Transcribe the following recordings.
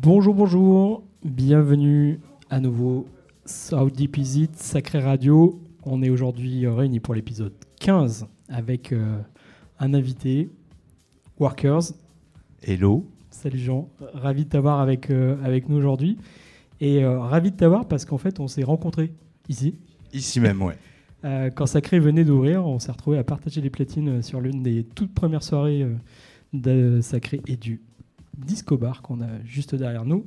Bonjour, bonjour, bienvenue à nouveau How Deep Is It, Sacré Radio. On est aujourd'hui réunis pour l'épisode 15 avec euh, un invité, Workers. Hello. Salut Jean, ravi de t'avoir avec, euh, avec nous aujourd'hui. Et euh, ravi de t'avoir parce qu'en fait, on s'est rencontrés ici. Ici même, ouais. Quand Sacré venait d'ouvrir, on s'est retrouvé à partager les platines sur l'une des toutes premières soirées de Sacré et du Disco Bar qu'on a juste derrière nous.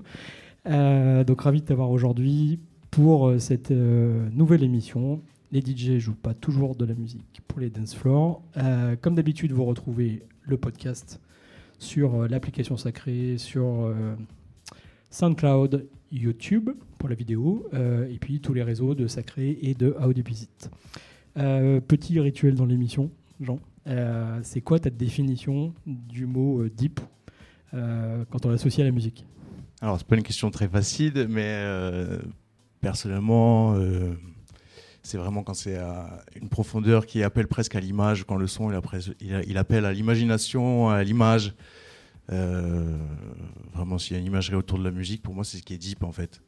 Euh, donc ravi de t'avoir aujourd'hui pour euh, cette euh, nouvelle émission. Les DJ jouent pas toujours de la musique pour les dance floors. Comme d'habitude, vous retrouvez le podcast sur l'application Sacré, sur SoundCloud, YouTube pour la vidéo, et puis tous les réseaux de Sacré et de How Deep Is It. Euh, petit rituel dans l'émission, Jean. C'est quoi ta définition du mot deep? Quand on l'associe à la musique Alors, c'est pas une question très facile, mais euh, personnellement, euh, c'est vraiment quand c'est à une profondeur qui appelle presque à l'image, quand le son il, appelle- à l'imagination, à l'image. Euh, vraiment, s'il y a une imagerie autour de la musique, pour moi, c'est ce qui est deep en fait.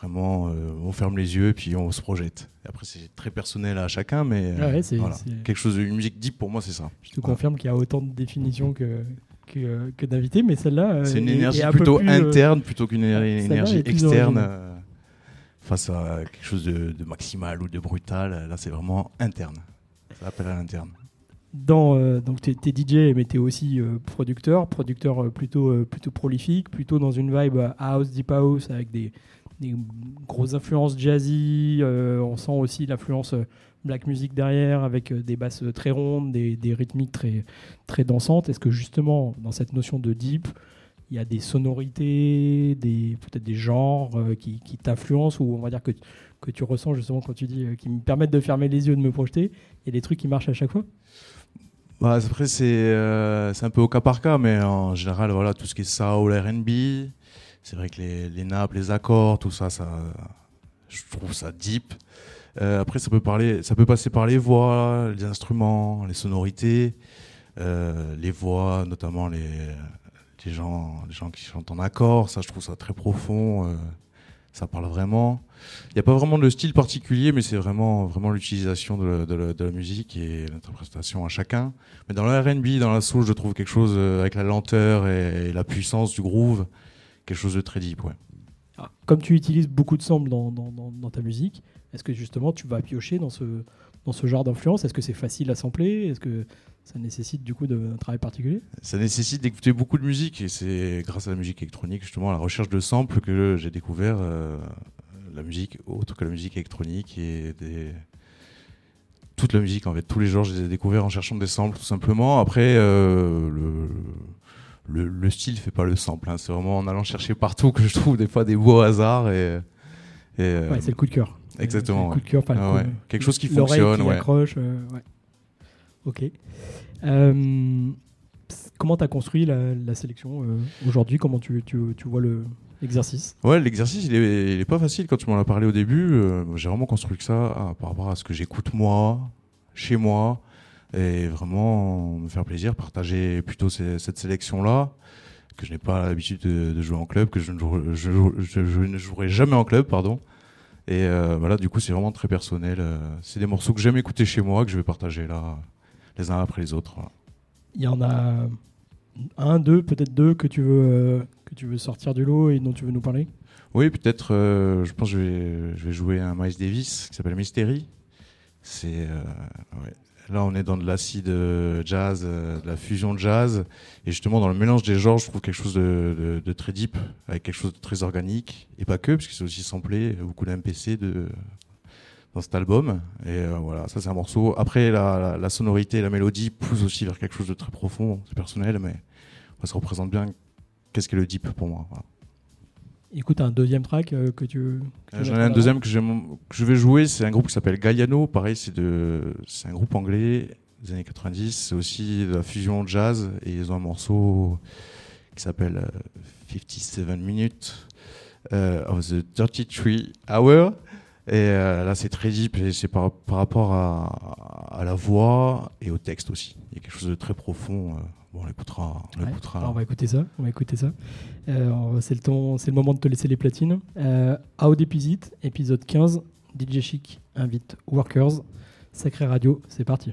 Vraiment, euh, on ferme les yeux et puis on se projette. Après, c'est très personnel à chacun, mais Ah ouais, voilà. quelque chose, une musique deep pour moi, c'est ça. Je te confirme qu'il y a autant de définitions que, que, que d'invités, mais celle-là. euh, C'est une est- énergie est un peu plutôt plus, euh, interne plutôt qu'une énergie externe euh, face à quelque chose de, de maximal ou de brutal. Là, c'est vraiment interne. Ça appelle à l'interne. dans euh, donc t'es, t'es DJ mais t'es aussi euh, producteur producteur plutôt euh, plutôt prolifique plutôt dans une vibe house deep house avec des, des grosses influences jazzy euh, on sent aussi l'influence euh, black music derrière avec euh, des basses très rondes des, rythmiques très très dansantes. Est-ce que justement dans cette notion de deep il y a des sonorités peut-être des genres qui, t'influencent ou on va dire que que tu ressens justement quand tu dis qui me permettent de fermer les yeux de me projeter il y a des trucs qui marchent à chaque fois? Bah, après, c'est c'est un peu au cas par cas, mais en général, voilà, tout ce qui est soul, RB, c'est vrai que les, nappes, les accords, tout ça, ça je trouve ça deep. Euh, après, ça peut, parler, ça peut passer par les voix, les instruments, les sonorités, euh, les voix, notamment les, les, gens, les gens qui chantent en accord. Ça, je trouve ça très profond. euh, ça parle vraiment. Il n'y a pas vraiment de style particulier, mais c'est vraiment, vraiment l'utilisation de, la- musique et l'interprétation à chacun. Mais dans le RB, dans la soul, je trouve quelque chose avec la lenteur et la puissance du groove, quelque chose de très deep. Ouais. Alors, comme tu utilises beaucoup de samples dans, dans- dans- dans ta musique, est-ce que justement tu vas piocher dans ce, dans ce genre d'influence? Est-ce que c'est facile à sampler? Est-ce que ça nécessite du coup de, un travail particulier? Ça nécessite d'écouter beaucoup de musique et c'est grâce à la musique électronique, justement, à la recherche de samples que j'ai découvert euh, la musique autre que la musique électronique et des... toute la musique en fait. Tous les genres, je les ai découverts en cherchant des samples tout simplement. Après, euh, le, le, le style fait pas le sample. hein. C'est vraiment en allant chercher partout que je trouve des fois des beaux hasards et. et, euh, c'est le coup de cœur. exactement, C'est le ouais. coup de cœur, pas le Ah coup- ouais. Quelque chose qui fonctionne, qui ouais. accroche. euh. Ok. Euh, comment tu as construit la, la sélection aujourd'hui? Comment tu, tu, tu vois le, l'exercice? Ouais, l'exercice, il est, il est pas facile quand tu m'en as parlé au début. j'ai vraiment construit que ça ah, par rapport à ce que j'écoute moi, chez moi, et vraiment me faire plaisir, partager plutôt ces- cette sélection-là, que je n'ai pas l'habitude de, de jouer en club, que je ne, joue- je, joue- je- je ne jouerai jamais en club, pardon. Et euh, voilà, du coup, c'est vraiment très personnel. euh, c'est des morceaux que j'aime écouter chez moi, que je vais partager là, les uns après les autres. voilà. Il y en a un, deux, peut-être deux que tu veux, euh, que tu veux sortir du lot et dont tu veux nous parler? Oui, peut-être, euh, je pense que je vais, je vais jouer un Miles Davis qui s'appelle Mystery. C'est, euh, ouais. Là, on est dans de l'acide euh, jazz, euh, de la fusion jazz. Et justement, dans le mélange des genres, je trouve quelque chose de, de- de très deep, avec quelque chose de très organique. Et pas que, parce que c'est aussi samplé, beaucoup d'MPC de, dans cet album. Et euh, voilà, ça c'est un morceau. Après, la, la, la sonorité et la mélodie poussent aussi vers quelque chose de très profond, c'est personnel, mais ça représente bien qu'est-ce qu'est le deep pour moi. Écoute, un deuxième track euh, que tu veux. Euh, J'en ai un deuxième que, je vais jouer, c'est un groupe qui s'appelle Galliano. Pareil, c'est de, un groupe anglais des années 90. C'est aussi de la fusion jazz et ils ont un morceau qui s'appelle euh, 57 Minutes euh, of the 33 Hour. Et euh, là, c'est très deep et c'est par, par rapport à, à la voix et au texte aussi. Il y a quelque chose de très profond. Bon, on l'écoutera. On Ouais. on va écouter ça. On va écouter ça. Euh, c'est le temps, c'est le moment de te laisser les platines. Euh, Is It, épisode 15. DJ Chic invite Workers. Sacré Radio, c'est parti.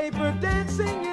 paper dancing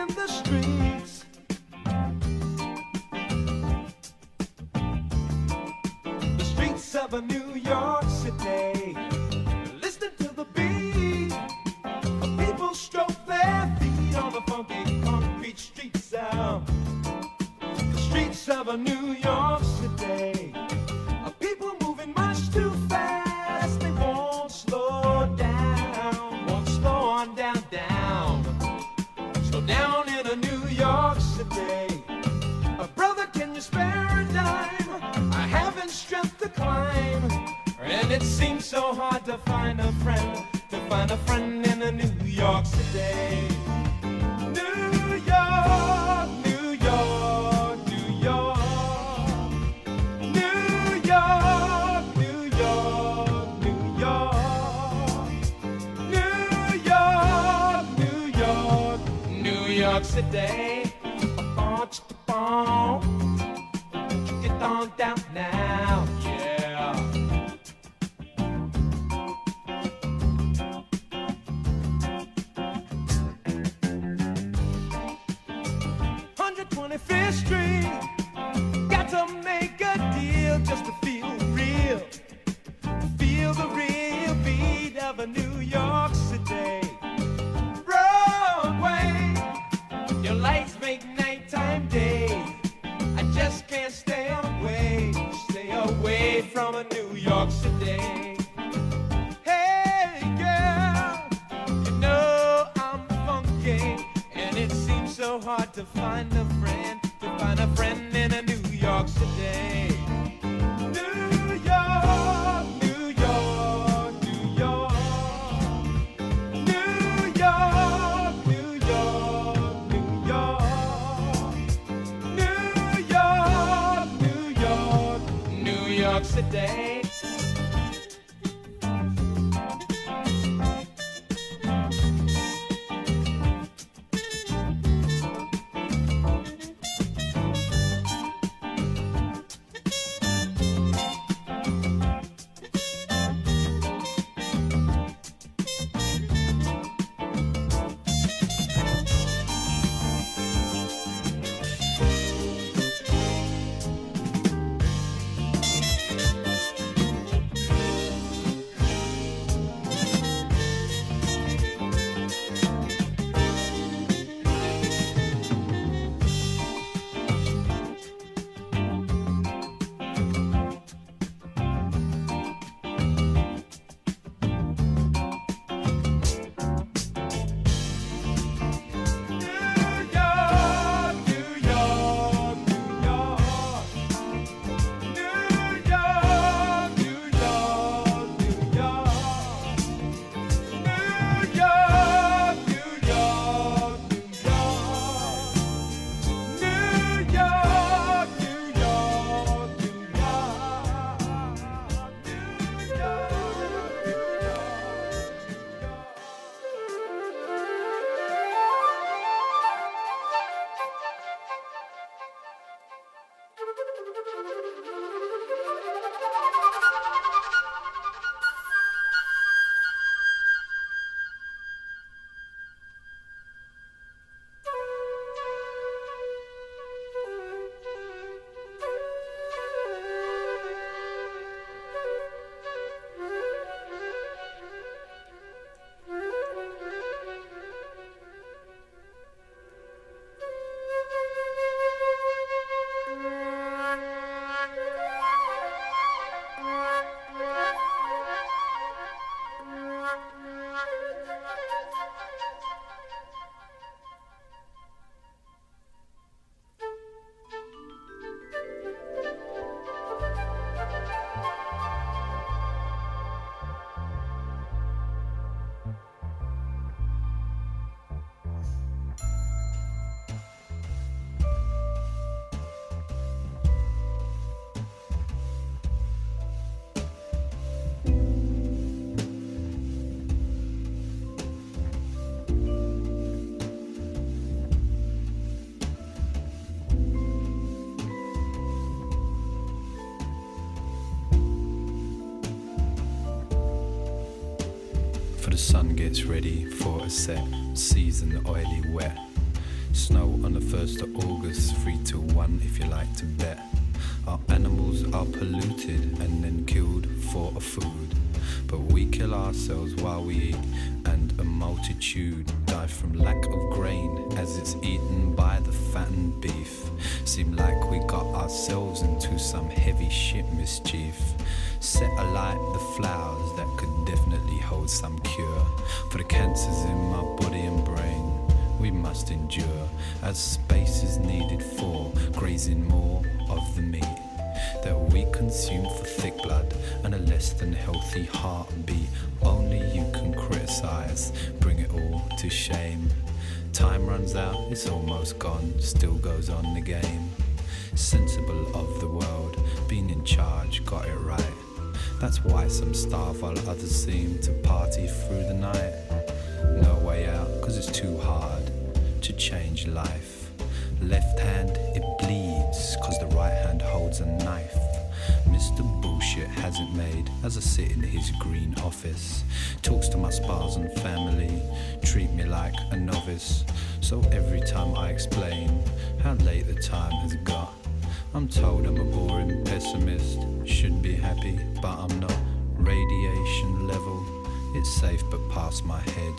York City. Gets ready for a set season, oily wet. Snow on the 1st of August, 3 to 1 if you like to bet. Our animals are polluted and then killed for a food. But we kill ourselves while we eat, and a multitude die from lack of grain as it's eaten by the fattened beef. Seem like we got ourselves into some heavy shit mischief. Set alight the flowers that could definitely hold some cure for the cancers in my body and brain. We must endure as space is needed for grazing more of the meat that we consume for thick blood and a less than healthy heartbeat. Only you can criticize, bring it all to shame. Time runs out, it's almost gone, still goes on the game. Sensible of the world, being in charge, got it right. That's why some starve while others seem to party through the night. No way out, cause it's too hard to change life. Left hand, it bleeds, cause the right hand holds a knife. Mr. Bullshit hasn't made as I sit in his green office. Talks to my spars and family, treat me like a novice. So every time I explain how late the time has got, I'm told I'm a boring pessimist. Should be happy, but I'm not. Radiation level, it's safe but past my head.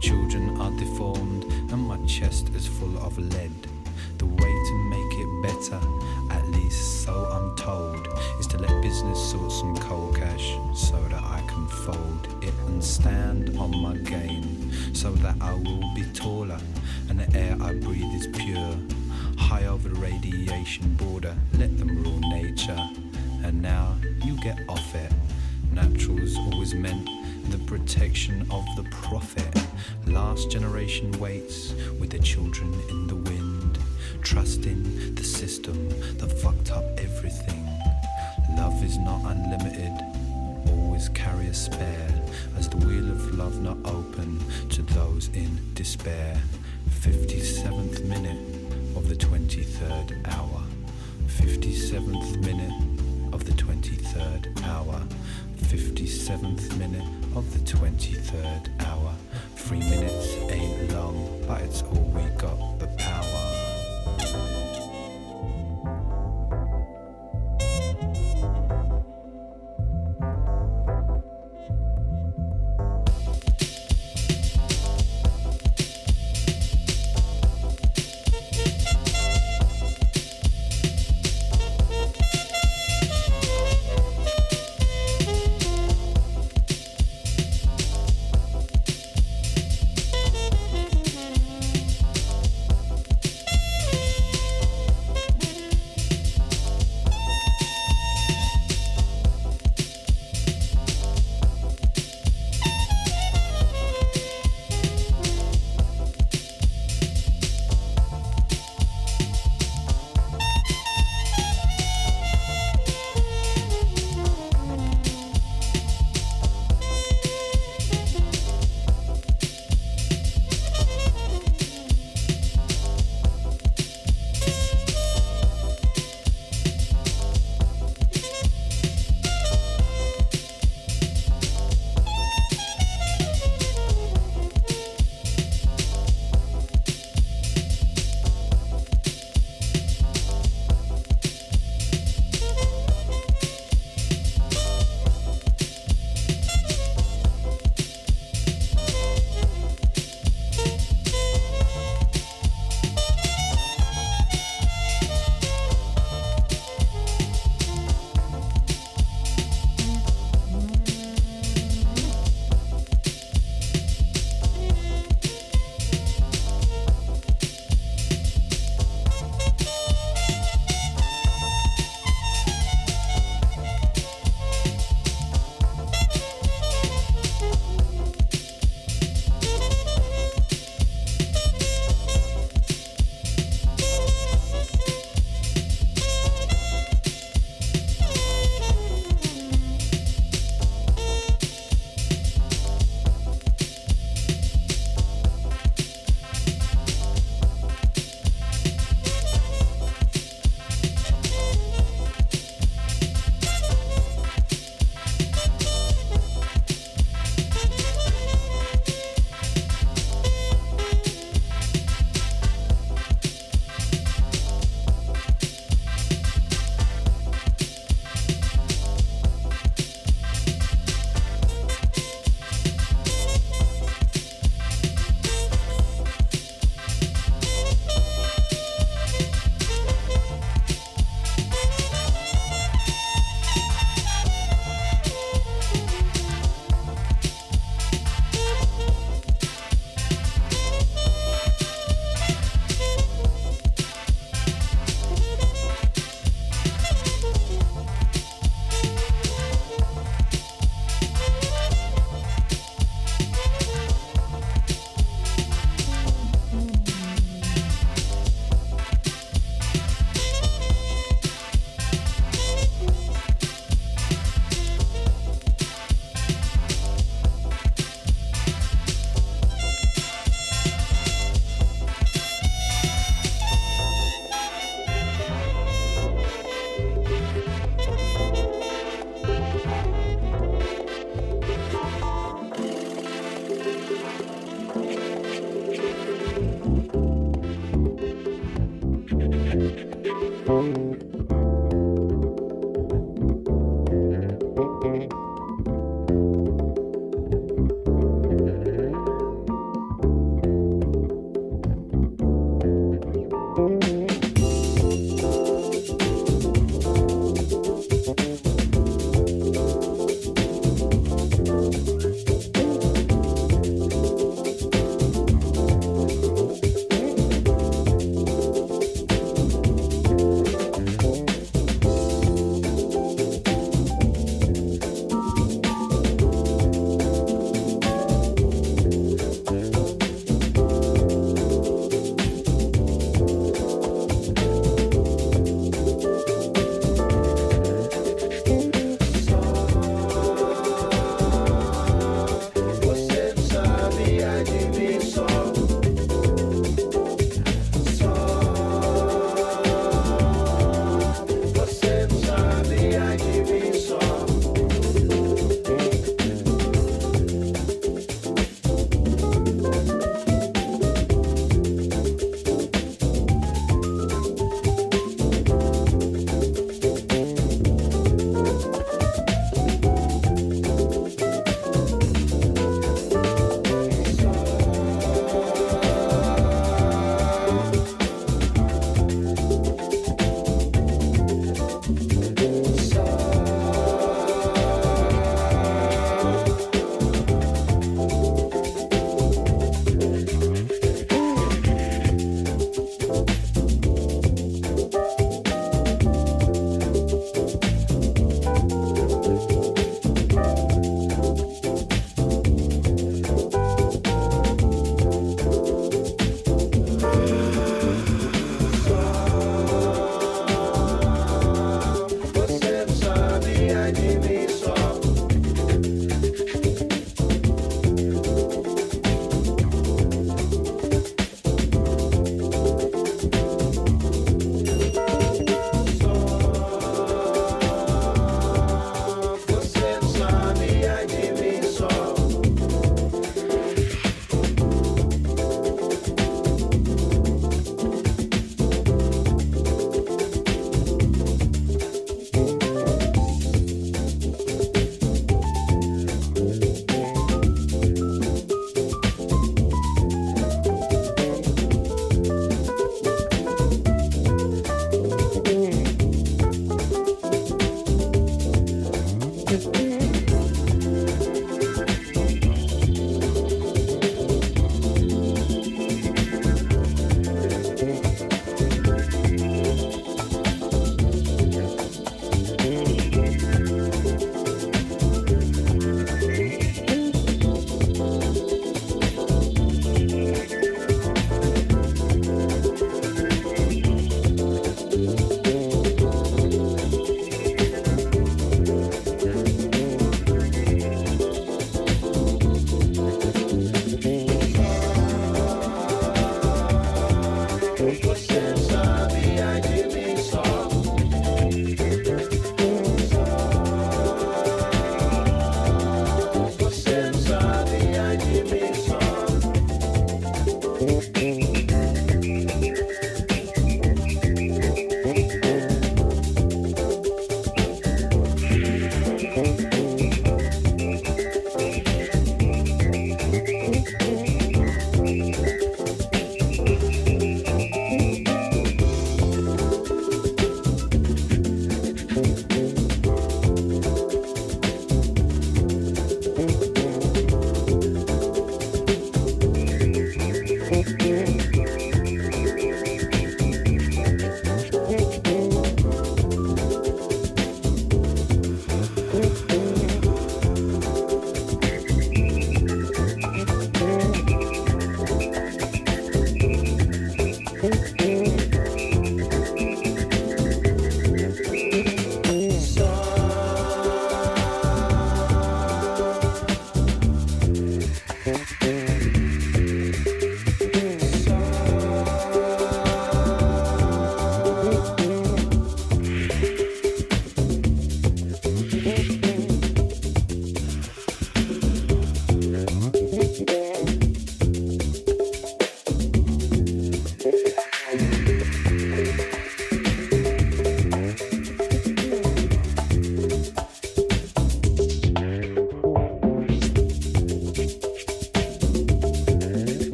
Children are deformed, and my chest is full of lead. The way to make it better, at least so I'm told, is to let business sort some cold cash so that I can fold it and stand on my game, so that I will be taller and the air I breathe is pure. High over the radiation border, let them rule nature. And now you get off it. Natural's always meant the protection of the profit. Last generation waits with the children in the wind, trusting the system that fucked up everything. Love is not unlimited, always carry a spare, as the wheel of love not open to those in despair. 57th minute of the 23rd hour. 57th minute 23rd hour. 57th minute of the 23rd hour. Three minutes ain't long, but it's all we got the power.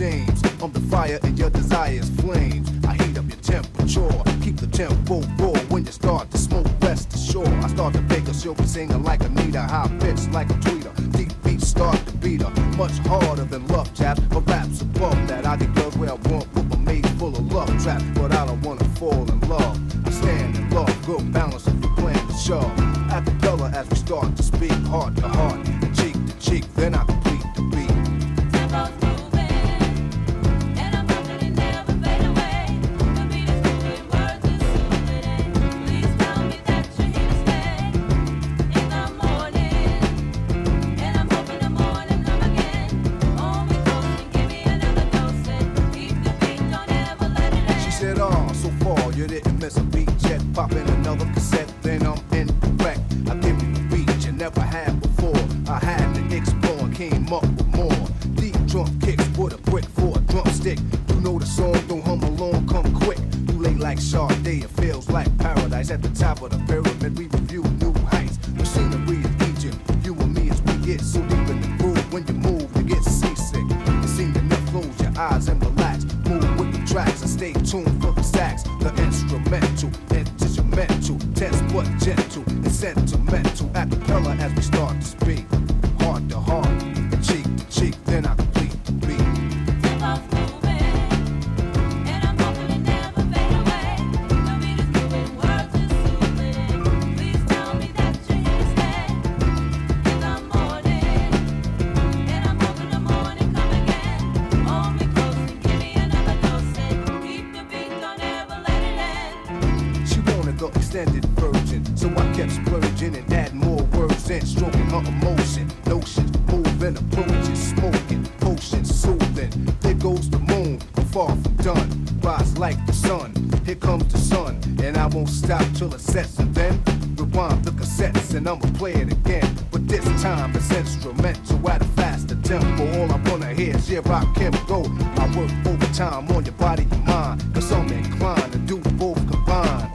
James. I'm the fire and your desires flames. I heat up your temperature, keep the tempo full. When you start to smoke, rest assured. I start to pick a silver singer like a like Anita, high pitch like a tweeter. Deep beats start to beat her, much harder than love tap. But raps above that, I get girls where I want with a maze full of love trap. But I don't wanna fall in love. I stand in love, good balance if you plan to shove. dollar as we start to speak, heart to heart, cheek to cheek. Then I like the sun. Here comes the sun, and I won't stop till it sets. And then rewind the cassettes, and I'ma play it again. But this time it's instrumental at a faster tempo. All I wanna hear is yeah, rock can go. I work overtime on your body and mind, cause I'm inclined to do both combined.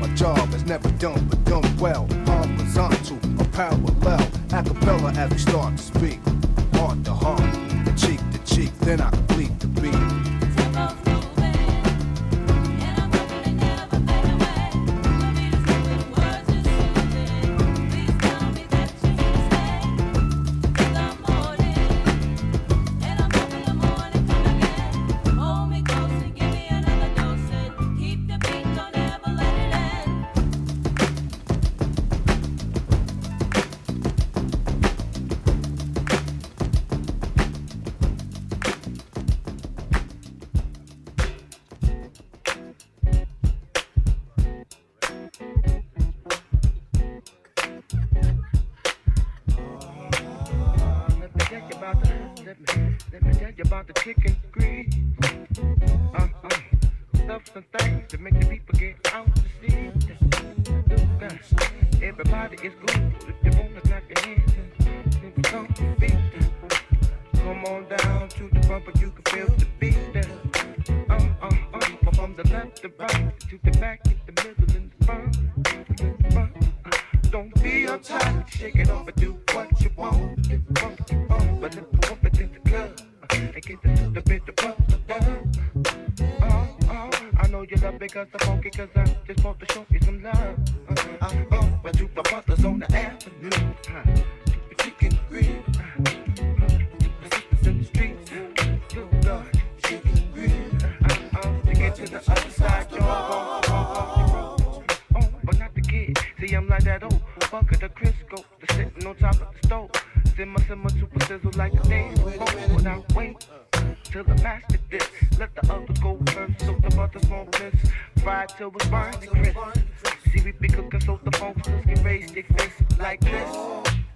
My job is never done, but done well. Horizontal or parallel, acapella as we start to speak. Heart to heart, cheek to cheek, then I See, I'm like that oh. old bucket of Crisco that's sitting on top of the stove. Simmer, simmer, super sizzle like a day's before. Now wait till the master this. Let the other go first, so the butters won't miss. Fried till it's burnt and crisp. See, we be cooking so the funksters can raise their face like this.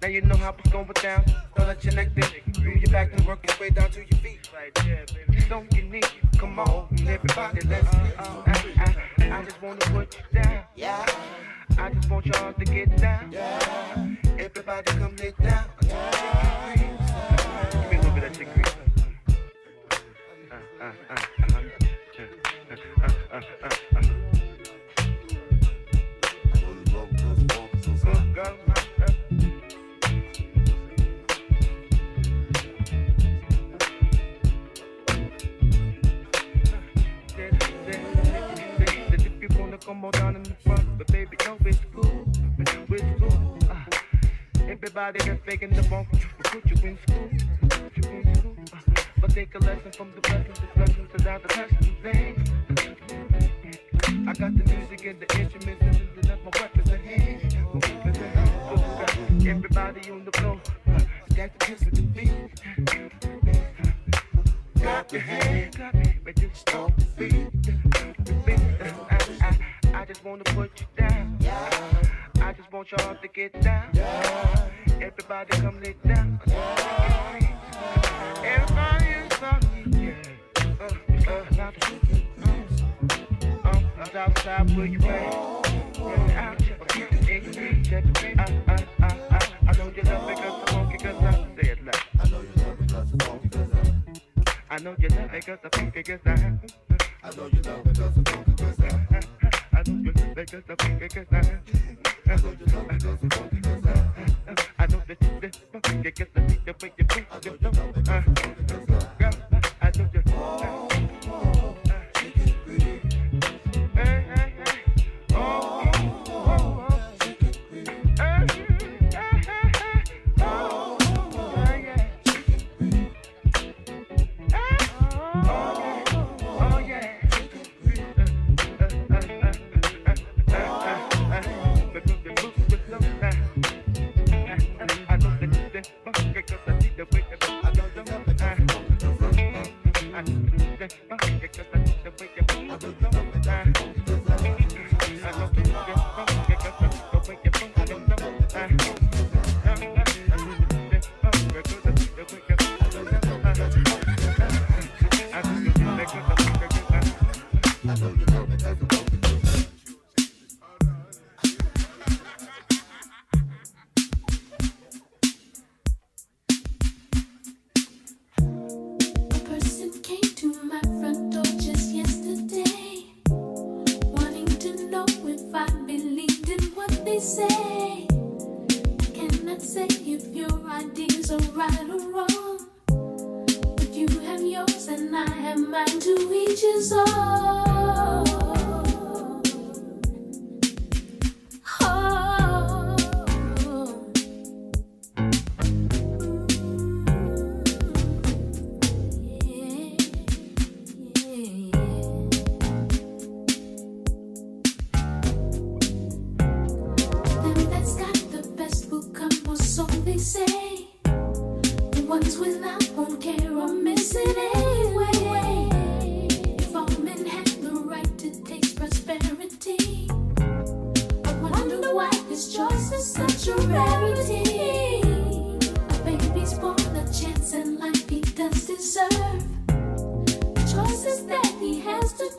Now you know how it's going down. Don't let your neck bend. Move your back and work your way down to your feet. Right there, baby. Don't get knee. Come on, everybody, let's. Uh, uh, I, I, I just wanna put you down. Yeah. I just want y'all to get down. Yeah. Everybody come lay down. Yeah. Give me a little bit of chick grease. Uh, uh, uh. Uh, uh. That come on down in the front, but baby, no, it's cool. It's cool. Uh, everybody that's faking the bump will put you in school. Put you in school. Uh, but take a lesson from the blessings, discussions, without the lessons. Thing. I got the music and the instruments, and that's my weapons at hand. My. Everybody on the floor, uh, that's the kiss with the beat. Clap your hands, clap, but just stop the beat. The beat. Just wanna put you down. I just want y'all to get down. Everybody come lay down. Everybody is on me. Yeah. Uh, uh, uh. now the uh, uh, uh, outside where you at? It out, check it, check it, check it. I, I, I, I, know you love it 'cause I funky 'cause I say it loud. I know you love it 'cause I funky 'cause I I know you love it 'cause I funky 'cause I I know you love it 'cause I funky 'cause I I know that you see the way you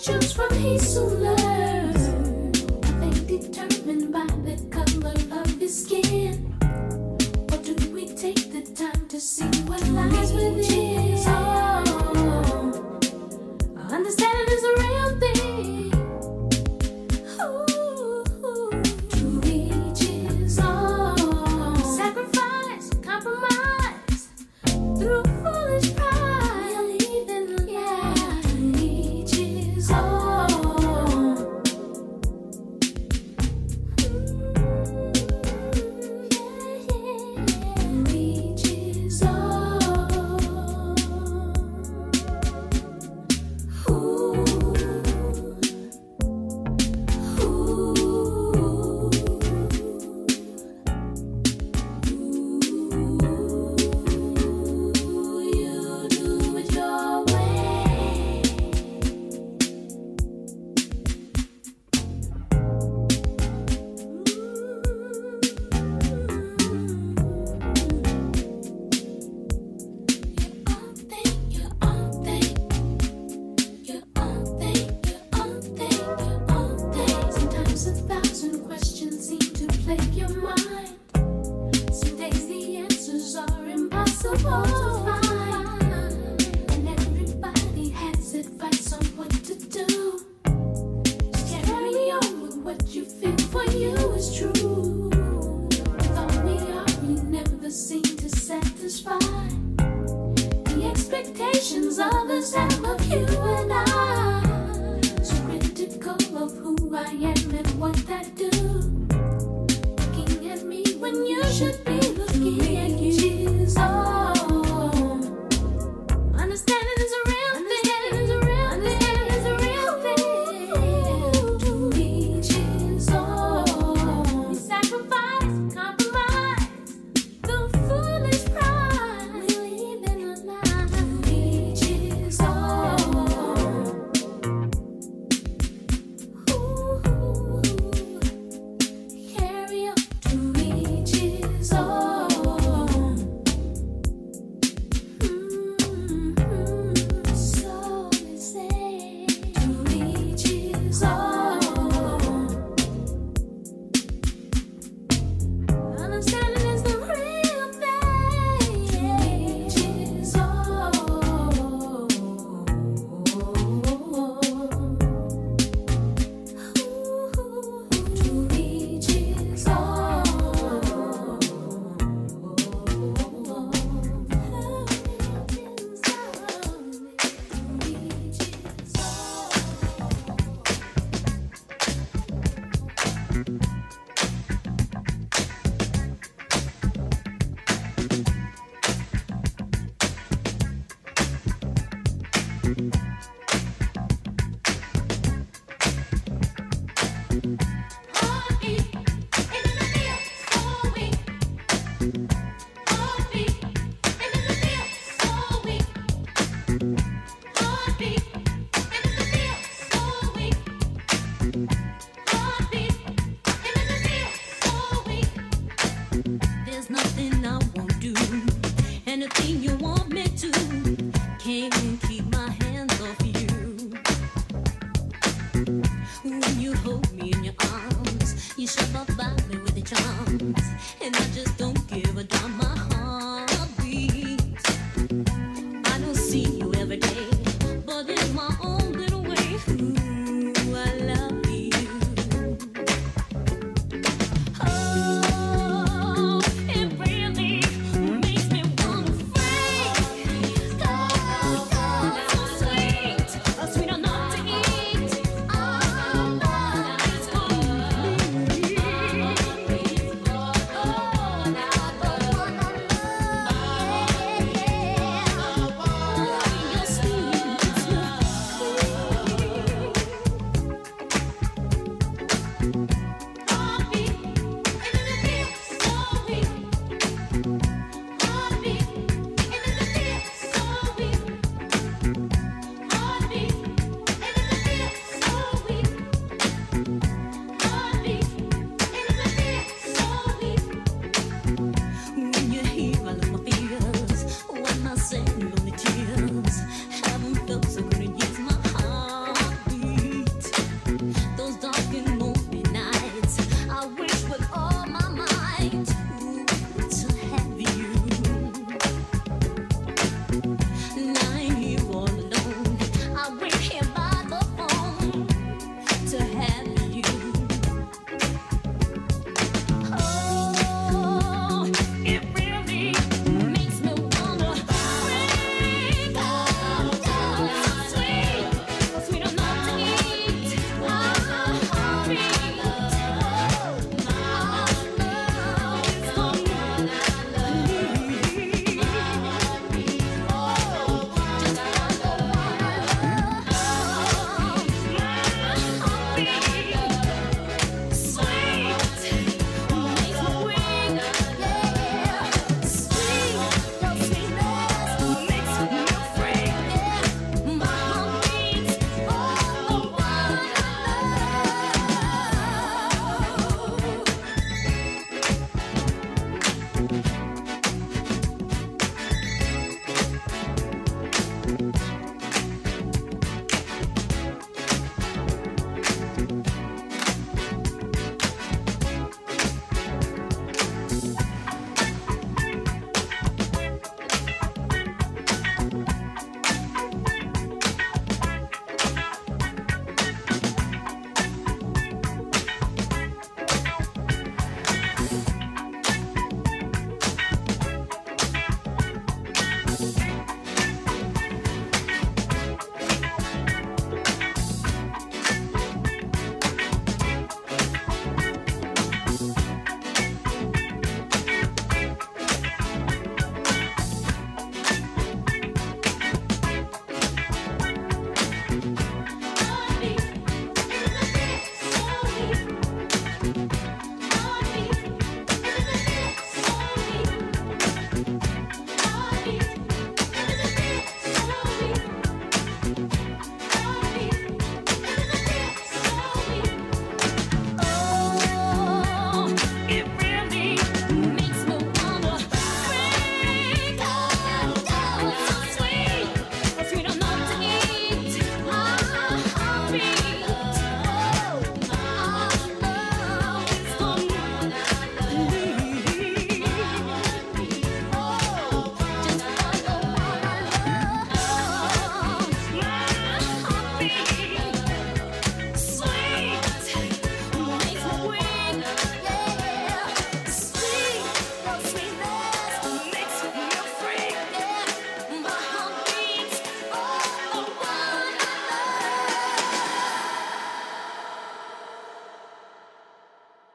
choose from, soon learns. Are they determined by the color of his skin? Or do we take the time to see what lies within?